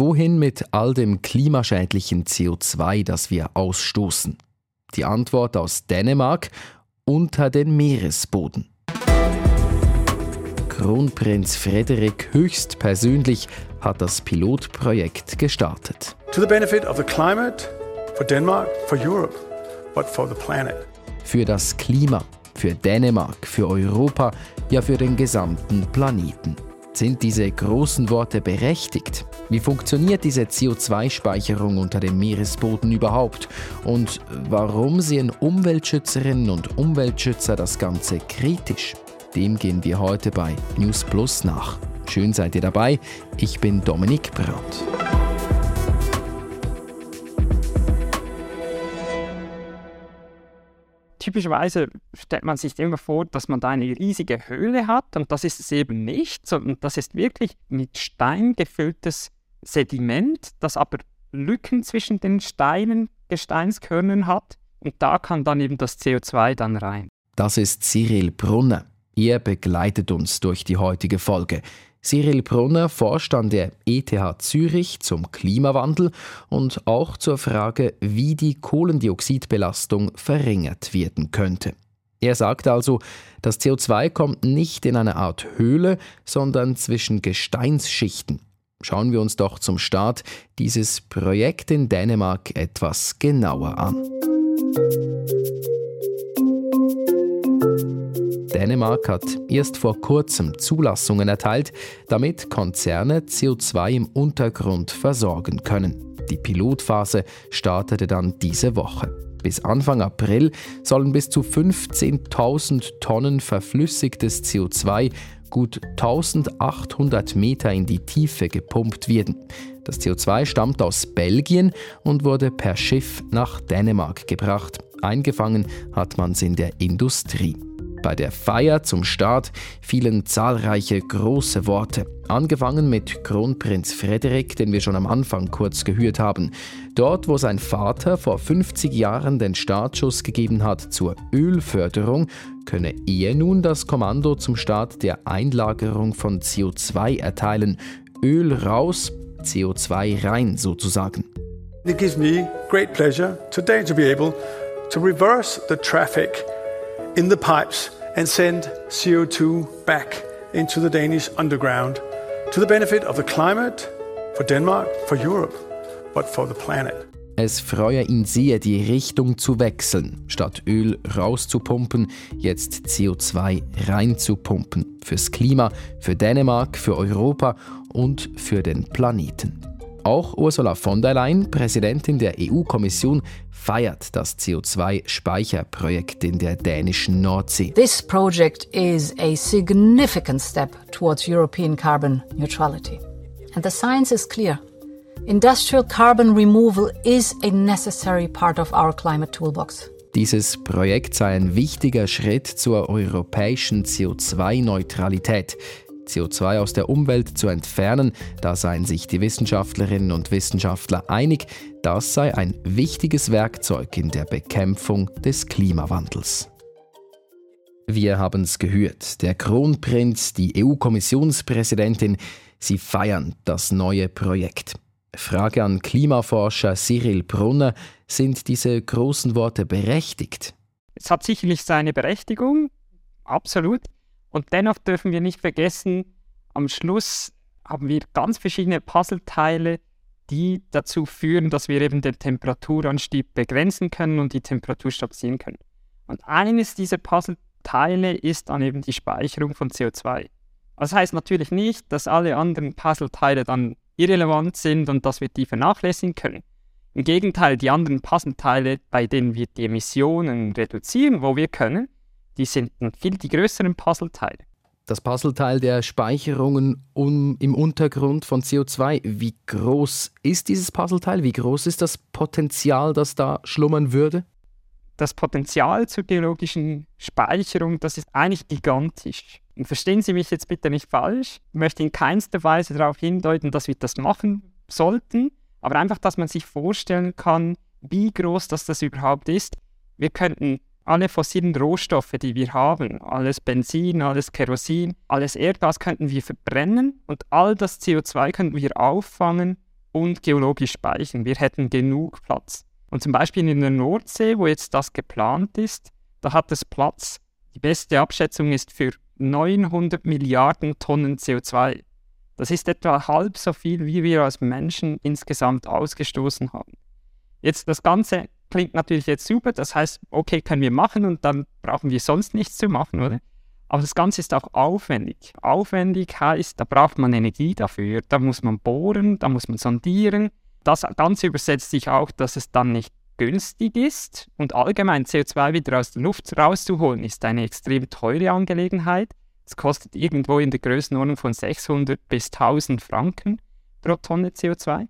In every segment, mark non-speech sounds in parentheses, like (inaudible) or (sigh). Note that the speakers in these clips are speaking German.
Wohin mit all dem klimaschädlichen CO2, das wir ausstoßen? Die Antwort aus Dänemark unter den Meeresboden. Kronprinz Frederik höchstpersönlich hat das Pilotprojekt gestartet. To the benefit of the climate, for Denmark, for Europe, but for the planet. Für das Klima, für Dänemark, für Europa, ja für den gesamten Planeten. Sind diese großen Worte berechtigt? Wie funktioniert diese CO2-Speicherung unter dem Meeresboden überhaupt? Und warum sehen Umweltschützerinnen und Umweltschützer das Ganze kritisch? Dem gehen wir heute bei News Plus nach. Schön seid ihr dabei. Ich bin Dominik Brandt. typischerweise stellt man sich immer vor, dass man da eine riesige Höhle hat und das ist es eben nicht, sondern das ist wirklich mit Stein gefülltes Sediment, das aber Lücken zwischen den Steinen, Gesteinskörnern hat und da kann dann eben das CO2 dann rein. Das ist Cyril Brunner. Er begleitet uns durch die heutige Folge. Cyril Brunner forscht an der ETH Zürich zum Klimawandel und auch zur Frage, wie die Kohlendioxidbelastung verringert werden könnte. Er sagt also, das CO2 kommt nicht in eine Art Höhle, sondern zwischen Gesteinsschichten. Schauen wir uns doch zum Start dieses Projekt in Dänemark etwas genauer an. Dänemark hat erst vor kurzem Zulassungen erteilt, damit Konzerne CO2 im Untergrund versorgen können. Die Pilotphase startete dann diese Woche. Bis Anfang April sollen bis zu 15.000 Tonnen verflüssigtes CO2 gut 1800 Meter in die Tiefe gepumpt werden. Das CO2 stammt aus Belgien und wurde per Schiff nach Dänemark gebracht. Eingefangen hat man es in der Industrie. Bei der Feier zum Start fielen zahlreiche große Worte, angefangen mit Kronprinz Frederik, den wir schon am Anfang kurz gehört haben. Dort, wo sein Vater vor 50 Jahren den Startschuss gegeben hat zur Ölförderung, könne er nun das Kommando zum Start der Einlagerung von CO2 erteilen. Öl raus, CO2 rein sozusagen. It gives me great pleasure today to be able to reverse the traffic in the pipes and send CO2 back into the Danish underground to the benefit of the climate, for Denmark, for Europe, but for the planet. Es freue ihn sehr, die Richtung zu wechseln. Statt Öl rauszupumpen, jetzt CO2 reinzupumpen. Fürs Klima, für Dänemark, für Europa und für den Planeten. Auch Ursula von der Leyen, Präsidentin der EU-Kommission, feiert das CO2-Speicherprojekt in der dänischen Nordsee. This project is a significant step towards European carbon neutrality. And the science is clear. Industrial carbon removal is a necessary part of our climate toolbox. Dieses Projekt sei ein wichtiger Schritt zur europäischen CO2-Neutralität. CO2 aus der Umwelt zu entfernen, da seien sich die Wissenschaftlerinnen und Wissenschaftler einig, das sei ein wichtiges Werkzeug in der Bekämpfung des Klimawandels. Wir haben es gehört, der Kronprinz, die EU-Kommissionspräsidentin, sie feiern das neue Projekt. Frage an Klimaforscher Cyril Brunner, sind diese großen Worte berechtigt? Es hat sicherlich seine Berechtigung, absolut. Und dennoch dürfen wir nicht vergessen, am Schluss haben wir ganz verschiedene Puzzleteile, die dazu führen, dass wir eben den Temperaturanstieg begrenzen können und die Temperatur stabilisieren können. Und eines dieser Puzzleteile ist dann eben die Speicherung von CO2. Das heißt natürlich nicht, dass alle anderen Puzzleteile dann irrelevant sind und dass wir die vernachlässigen können. Im Gegenteil, die anderen Puzzleteile, bei denen wir die Emissionen reduzieren, wo wir können, die sind viel die größeren Puzzleteile. Das Puzzleteil der Speicherungen um, im Untergrund von CO2, wie groß ist dieses Puzzleteil? Wie groß ist das Potenzial, das da schlummern würde? Das Potenzial zur geologischen Speicherung, das ist eigentlich gigantisch. Und verstehen Sie mich jetzt bitte nicht falsch. Ich möchte in keinster Weise darauf hindeuten, dass wir das machen sollten, aber einfach, dass man sich vorstellen kann, wie groß das, das überhaupt ist. Wir könnten alle fossilen Rohstoffe, die wir haben, alles Benzin, alles Kerosin, alles Erdgas könnten wir verbrennen und all das CO2 könnten wir auffangen und geologisch speichern. Wir hätten genug Platz. Und zum Beispiel in der Nordsee, wo jetzt das geplant ist, da hat es Platz. Die beste Abschätzung ist für 900 Milliarden Tonnen CO2. Das ist etwa halb so viel, wie wir als Menschen insgesamt ausgestoßen haben. Jetzt das Ganze klingt natürlich jetzt super, das heißt, okay, können wir machen und dann brauchen wir sonst nichts zu machen, oder? Aber das Ganze ist auch aufwendig. Aufwendig heißt, da braucht man Energie dafür. Da muss man bohren, da muss man sondieren. Das Ganze übersetzt sich auch, dass es dann nicht günstig ist und allgemein CO2 wieder aus der Luft rauszuholen, ist eine extrem teure Angelegenheit. Es kostet irgendwo in der Größenordnung von 600 bis 1000 Franken pro Tonne CO2.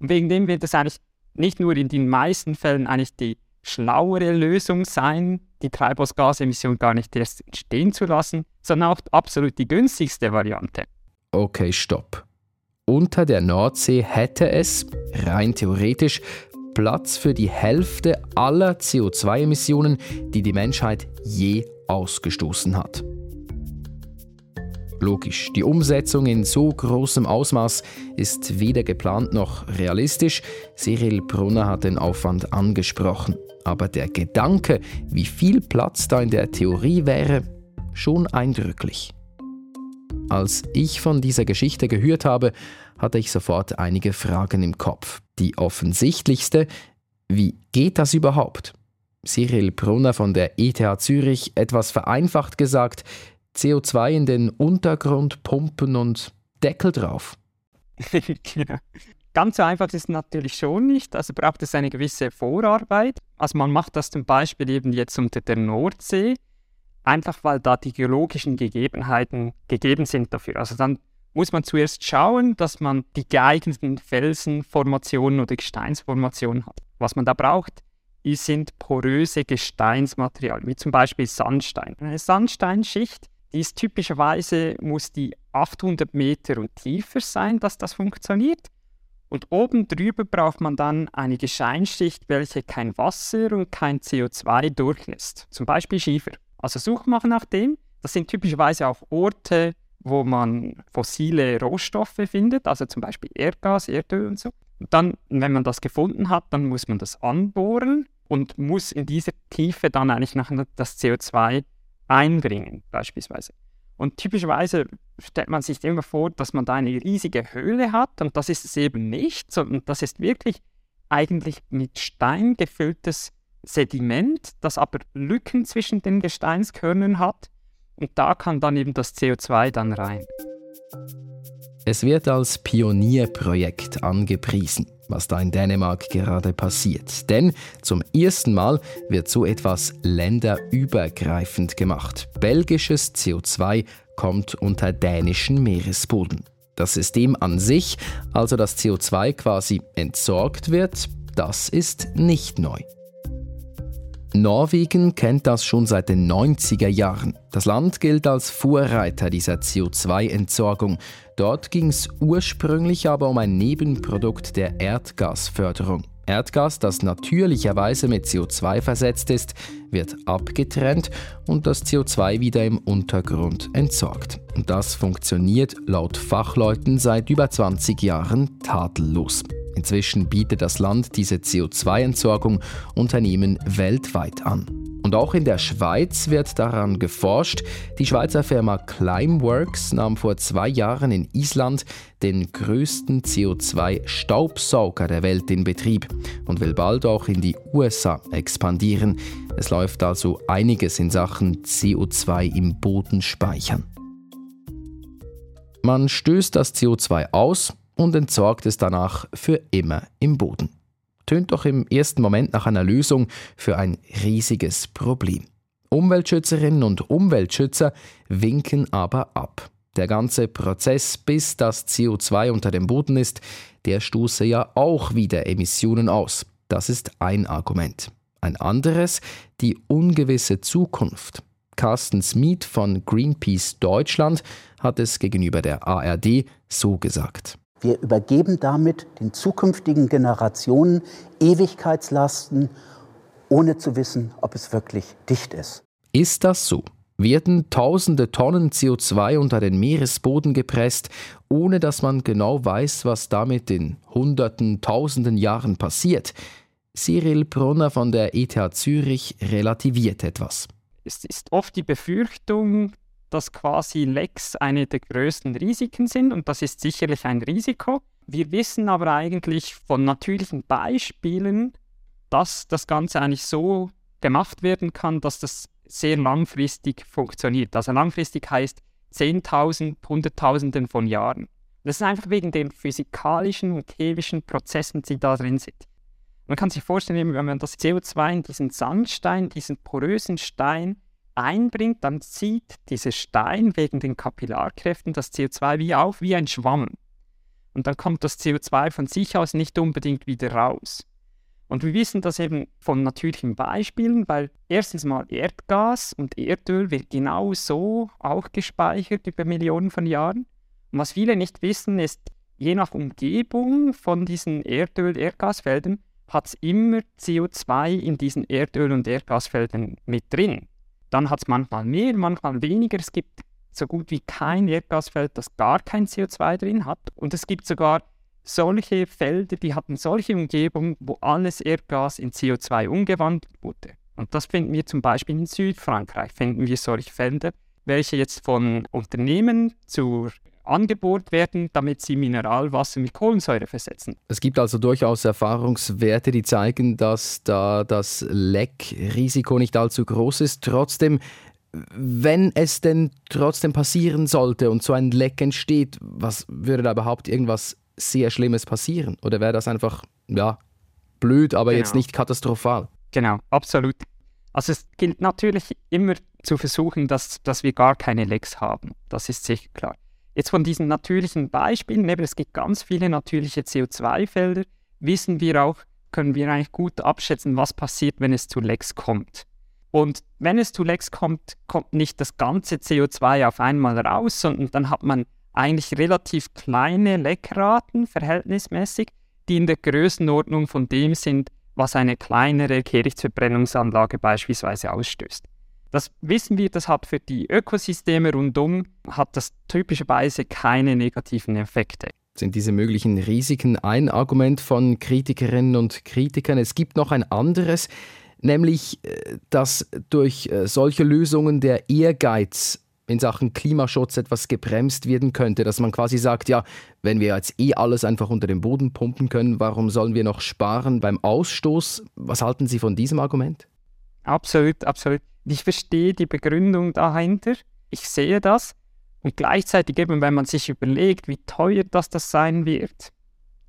Und wegen dem wird es eigentlich nicht nur in den meisten Fällen eigentlich die schlauere Lösung sein, die Treibhausgasemission gar nicht erst entstehen zu lassen, sondern auch absolut die günstigste Variante. Okay, stopp. Unter der Nordsee hätte es, rein theoretisch, Platz für die Hälfte aller CO2-Emissionen, die die Menschheit je ausgestoßen hat. Logisch, die Umsetzung in so großem Ausmaß ist weder geplant noch realistisch. Cyril Brunner hat den Aufwand angesprochen. Aber der Gedanke, wie viel Platz da in der Theorie wäre, schon eindrücklich. Als ich von dieser Geschichte gehört habe, hatte ich sofort einige Fragen im Kopf. Die offensichtlichste, wie geht das überhaupt? Cyril Brunner von der ETH Zürich etwas vereinfacht gesagt, CO2 in den Untergrund pumpen und Deckel drauf. (laughs) genau. Ganz so einfach ist es natürlich schon nicht. Also braucht es eine gewisse Vorarbeit. Also man macht das zum Beispiel eben jetzt unter der Nordsee, einfach weil da die geologischen Gegebenheiten gegeben sind dafür. Also dann muss man zuerst schauen, dass man die geeigneten Felsenformationen oder Gesteinsformationen hat. Was man da braucht, sind poröse Gesteinsmaterialien, wie zum Beispiel Sandstein. Eine Sandsteinschicht ist typischerweise, muss die 800 Meter und tiefer sein, dass das funktioniert. Und oben drüber braucht man dann eine Gesteinsschicht, welche kein Wasser und kein CO2 durchlässt. Zum Beispiel Schiefer. Also Suche machen nach dem. Das sind typischerweise auch Orte, wo man fossile Rohstoffe findet, also zum Beispiel Erdgas, Erdöl und so. Und dann, wenn man das gefunden hat, dann muss man das anbohren und muss in dieser Tiefe dann eigentlich nachher das CO2 einbringen, beispielsweise. Und typischerweise stellt man sich immer vor, dass man da eine riesige Höhle hat und das ist es eben nicht, sondern das ist wirklich eigentlich mit Stein gefülltes Sediment, das aber Lücken zwischen den Gesteinskörnern hat und da kann dann eben das CO2 dann rein. Es wird als Pionierprojekt angepriesen was da in Dänemark gerade passiert. Denn zum ersten Mal wird so etwas länderübergreifend gemacht. Belgisches CO2 kommt unter dänischen Meeresboden. Das System an sich, also das CO2 quasi entsorgt wird, das ist nicht neu. Norwegen kennt das schon seit den 90er Jahren. Das Land gilt als Vorreiter dieser CO2-Entsorgung. Dort ging es ursprünglich aber um ein Nebenprodukt der Erdgasförderung. Erdgas, das natürlicherweise mit CO2 versetzt ist, wird abgetrennt und das CO2 wieder im Untergrund entsorgt. Und das funktioniert laut Fachleuten seit über 20 Jahren tadellos. Inzwischen bietet das Land diese CO2-Entsorgung Unternehmen weltweit an. Und auch in der Schweiz wird daran geforscht. Die Schweizer Firma Climeworks nahm vor zwei Jahren in Island den größten CO2-Staubsauger der Welt in Betrieb und will bald auch in die USA expandieren. Es läuft also einiges in Sachen CO2 im Boden speichern. Man stößt das CO2 aus, und entsorgt es danach für immer im Boden. Tönt doch im ersten Moment nach einer Lösung für ein riesiges Problem. Umweltschützerinnen und Umweltschützer winken aber ab. Der ganze Prozess, bis das CO2 unter dem Boden ist, der stoße ja auch wieder Emissionen aus. Das ist ein Argument. Ein anderes, die ungewisse Zukunft. Carsten Smith von Greenpeace Deutschland hat es gegenüber der ARD so gesagt. Wir übergeben damit den zukünftigen Generationen Ewigkeitslasten, ohne zu wissen, ob es wirklich dicht ist. Ist das so? Werden tausende Tonnen CO2 unter den Meeresboden gepresst, ohne dass man genau weiß, was damit in hunderten, tausenden Jahren passiert. Cyril Brunner von der ETH Zürich relativiert etwas. Es ist oft die Befürchtung, dass quasi Lecks eine der größten Risiken sind und das ist sicherlich ein Risiko. Wir wissen aber eigentlich von natürlichen Beispielen, dass das Ganze eigentlich so gemacht werden kann, dass das sehr langfristig funktioniert. Also langfristig heißt 10.000, Hunderttausenden von Jahren. Das ist einfach wegen den physikalischen und chemischen Prozessen, die da drin sind. Man kann sich vorstellen, wenn man das CO2 in diesen Sandstein, diesen porösen Stein einbringt, dann zieht dieser Stein wegen den Kapillarkräften das CO2 wie auf, wie ein Schwamm. Und dann kommt das CO2 von sich aus nicht unbedingt wieder raus. Und wir wissen das eben von natürlichen Beispielen, weil erstens mal Erdgas und Erdöl wird genau so auch gespeichert über Millionen von Jahren. Und was viele nicht wissen, ist, je nach Umgebung von diesen Erdöl-Erdgasfeldern hat es immer CO2 in diesen Erdöl- und Erdgasfeldern mit drin. Dann hat es manchmal mehr, manchmal weniger. Es gibt so gut wie kein Erdgasfeld, das gar kein CO2 drin hat. Und es gibt sogar solche Felder, die hatten solche Umgebungen, wo alles Erdgas in CO2 umgewandelt wurde. Und das finden wir zum Beispiel in Südfrankreich, finden wir solche Felder, welche jetzt von Unternehmen zur Angebot werden, damit sie Mineralwasser mit Kohlensäure versetzen. Es gibt also durchaus Erfahrungswerte, die zeigen, dass da das Leckrisiko nicht allzu groß ist. Trotzdem, wenn es denn trotzdem passieren sollte und so ein Leck entsteht, was würde da überhaupt irgendwas sehr Schlimmes passieren? Oder wäre das einfach, ja, blöd, aber genau. jetzt nicht katastrophal? Genau, absolut. Also es gilt natürlich immer zu versuchen, dass, dass wir gar keine Lecks haben. Das ist sicher klar. Jetzt von diesen natürlichen Beispielen, eben, es gibt ganz viele natürliche CO2-Felder, wissen wir auch, können wir eigentlich gut abschätzen, was passiert, wenn es zu Lecks kommt. Und wenn es zu Lecks kommt, kommt nicht das ganze CO2 auf einmal raus, sondern dann hat man eigentlich relativ kleine Leckraten verhältnismäßig, die in der Größenordnung von dem sind, was eine kleinere Kehrichtverbrennungsanlage beispielsweise ausstößt. Das wissen wir, das hat für die Ökosysteme rundum, hat das typischerweise keine negativen Effekte. Sind diese möglichen Risiken ein Argument von Kritikerinnen und Kritikern? Es gibt noch ein anderes, nämlich, äh, dass durch äh, solche Lösungen der Ehrgeiz in Sachen Klimaschutz etwas gebremst werden könnte, dass man quasi sagt, ja, wenn wir jetzt eh alles einfach unter den Boden pumpen können, warum sollen wir noch sparen beim Ausstoß? Was halten Sie von diesem Argument? Absolut, absolut. Ich verstehe die Begründung dahinter. Ich sehe das. Und gleichzeitig eben, wenn man sich überlegt, wie teuer das, das sein wird.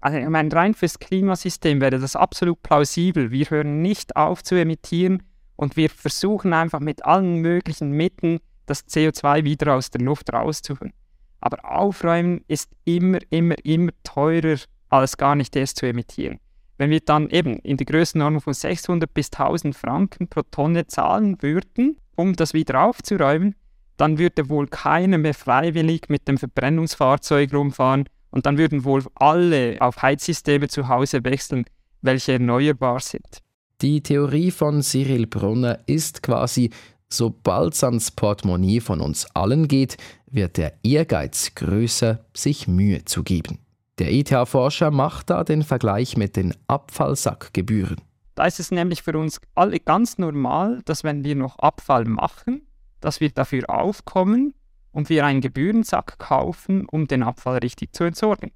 Also ich meine, rein fürs Klimasystem wäre das absolut plausibel. Wir hören nicht auf zu emittieren und wir versuchen einfach mit allen möglichen Mitteln das CO2 wieder aus der Luft rauszuholen. Aber aufräumen ist immer, immer, immer teurer, als gar nicht erst zu emittieren. Wenn wir dann eben in die Größenordnung von 600 bis 1000 Franken pro Tonne zahlen würden, um das wieder aufzuräumen, dann würde wohl keiner mehr freiwillig mit dem Verbrennungsfahrzeug rumfahren und dann würden wohl alle auf Heizsysteme zu Hause wechseln, welche erneuerbar sind. Die Theorie von Cyril Brunner ist quasi, Sobald es ans Portemonnaie von uns allen geht, wird der Ehrgeiz größer, sich Mühe zu geben. Der ETH-Forscher macht da den Vergleich mit den Abfallsackgebühren. Da ist es nämlich für uns alle ganz normal, dass wenn wir noch Abfall machen, dass wir dafür aufkommen und wir einen Gebührensack kaufen, um den Abfall richtig zu entsorgen.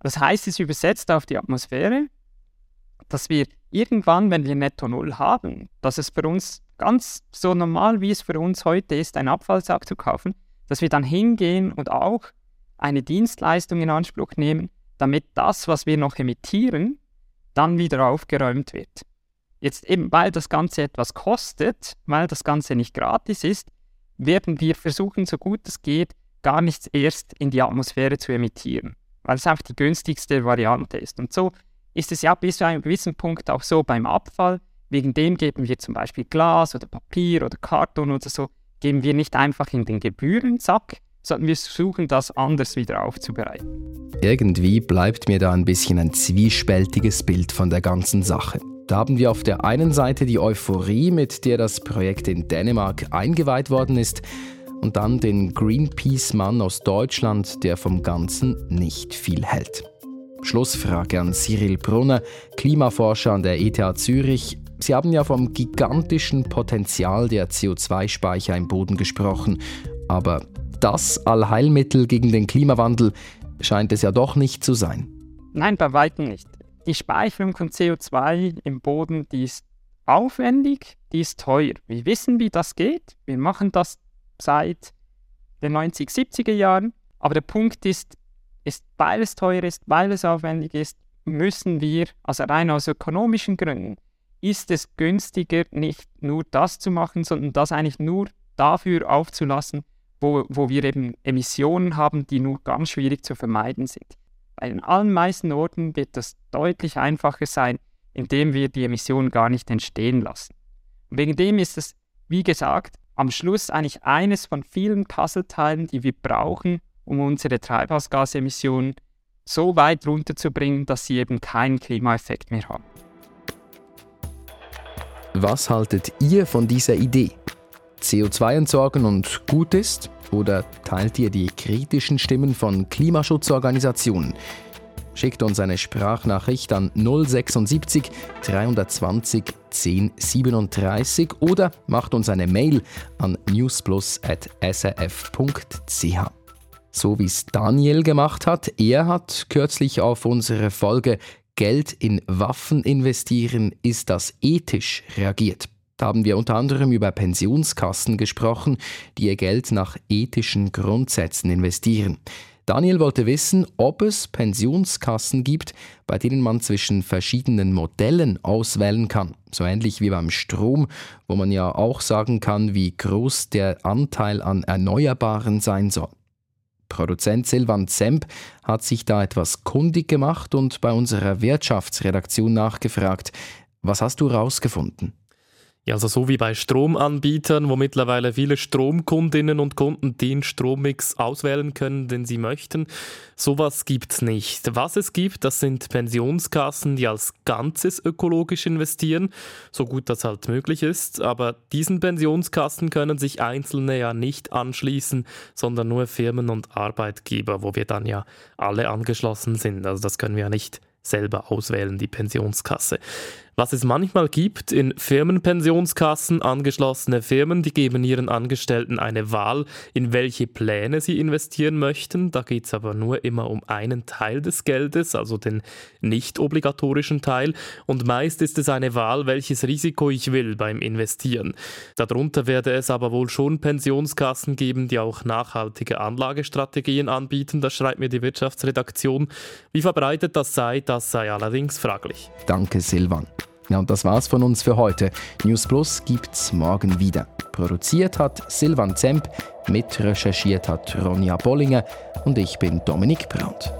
Das heißt, es übersetzt auf die Atmosphäre, dass wir irgendwann, wenn wir Netto Null haben, dass es für uns ganz so normal, wie es für uns heute ist, einen Abfallsack zu kaufen, dass wir dann hingehen und auch eine Dienstleistung in Anspruch nehmen, damit das, was wir noch emittieren, dann wieder aufgeräumt wird. Jetzt eben, weil das Ganze etwas kostet, weil das Ganze nicht gratis ist, werden wir versuchen, so gut es geht, gar nichts erst in die Atmosphäre zu emittieren, weil es einfach die günstigste Variante ist. Und so ist es ja bis zu einem gewissen Punkt auch so beim Abfall, Wegen dem geben wir zum Beispiel Glas oder Papier oder Karton oder so, geben wir nicht einfach in den Gebührensack, sondern wir versuchen das anders wieder aufzubereiten. Irgendwie bleibt mir da ein bisschen ein zwiespältiges Bild von der ganzen Sache. Da haben wir auf der einen Seite die Euphorie, mit der das Projekt in Dänemark eingeweiht worden ist, und dann den Greenpeace-Mann aus Deutschland, der vom Ganzen nicht viel hält. Schlussfrage an Cyril Brunner, Klimaforscher an der ETH Zürich. Sie haben ja vom gigantischen Potenzial der CO2-Speicher im Boden gesprochen. Aber das Allheilmittel gegen den Klimawandel scheint es ja doch nicht zu sein. Nein, bei weitem nicht. Die Speicherung von CO2 im Boden, die ist aufwendig, die ist teuer. Wir wissen, wie das geht. Wir machen das seit den 90, 70er Jahren. Aber der Punkt ist, ist, weil es teuer ist, weil es aufwendig ist, müssen wir, also rein aus ökonomischen Gründen, ist es günstiger, nicht nur das zu machen, sondern das eigentlich nur dafür aufzulassen, wo, wo wir eben Emissionen haben, die nur ganz schwierig zu vermeiden sind. Bei den allermeisten Orten wird das deutlich einfacher sein, indem wir die Emissionen gar nicht entstehen lassen. Und wegen dem ist es, wie gesagt, am Schluss eigentlich eines von vielen Puzzleteilen, die wir brauchen, um unsere Treibhausgasemissionen so weit runterzubringen, dass sie eben keinen Klimaeffekt mehr haben. Was haltet ihr von dieser Idee? CO2 entsorgen und gut ist? Oder teilt ihr die kritischen Stimmen von Klimaschutzorganisationen? Schickt uns eine Sprachnachricht an 076 320 1037 oder macht uns eine Mail an newsplus.srf.ch so wie es Daniel gemacht hat. Er hat kürzlich auf unsere Folge Geld in Waffen investieren, ist das ethisch reagiert. Da haben wir unter anderem über Pensionskassen gesprochen, die ihr Geld nach ethischen Grundsätzen investieren. Daniel wollte wissen, ob es Pensionskassen gibt, bei denen man zwischen verschiedenen Modellen auswählen kann. So ähnlich wie beim Strom, wo man ja auch sagen kann, wie groß der Anteil an Erneuerbaren sein soll. Produzent Silvan Zemp hat sich da etwas kundig gemacht und bei unserer Wirtschaftsredaktion nachgefragt. Was hast du herausgefunden? Ja, also so wie bei Stromanbietern, wo mittlerweile viele Stromkundinnen und Kunden den Strommix auswählen können, den sie möchten. Sowas gibt's nicht. Was es gibt, das sind Pensionskassen, die als Ganzes ökologisch investieren, so gut das halt möglich ist. Aber diesen Pensionskassen können sich Einzelne ja nicht anschließen, sondern nur Firmen und Arbeitgeber, wo wir dann ja alle angeschlossen sind. Also das können wir ja nicht selber auswählen, die Pensionskasse. Was es manchmal gibt, in Firmenpensionskassen angeschlossene Firmen, die geben ihren Angestellten eine Wahl, in welche Pläne sie investieren möchten. Da geht es aber nur immer um einen Teil des Geldes, also den nicht obligatorischen Teil. Und meist ist es eine Wahl, welches Risiko ich will beim Investieren. Darunter werde es aber wohl schon Pensionskassen geben, die auch nachhaltige Anlagestrategien anbieten. Das schreibt mir die Wirtschaftsredaktion. Wie verbreitet das sei, das sei allerdings fraglich. Danke, Silvan. Ja, und das war's von uns für heute. News Plus gibt's morgen wieder. Produziert hat Silvan Zemp, mitrecherchiert hat Ronja Bollinger und ich bin Dominik Brandt.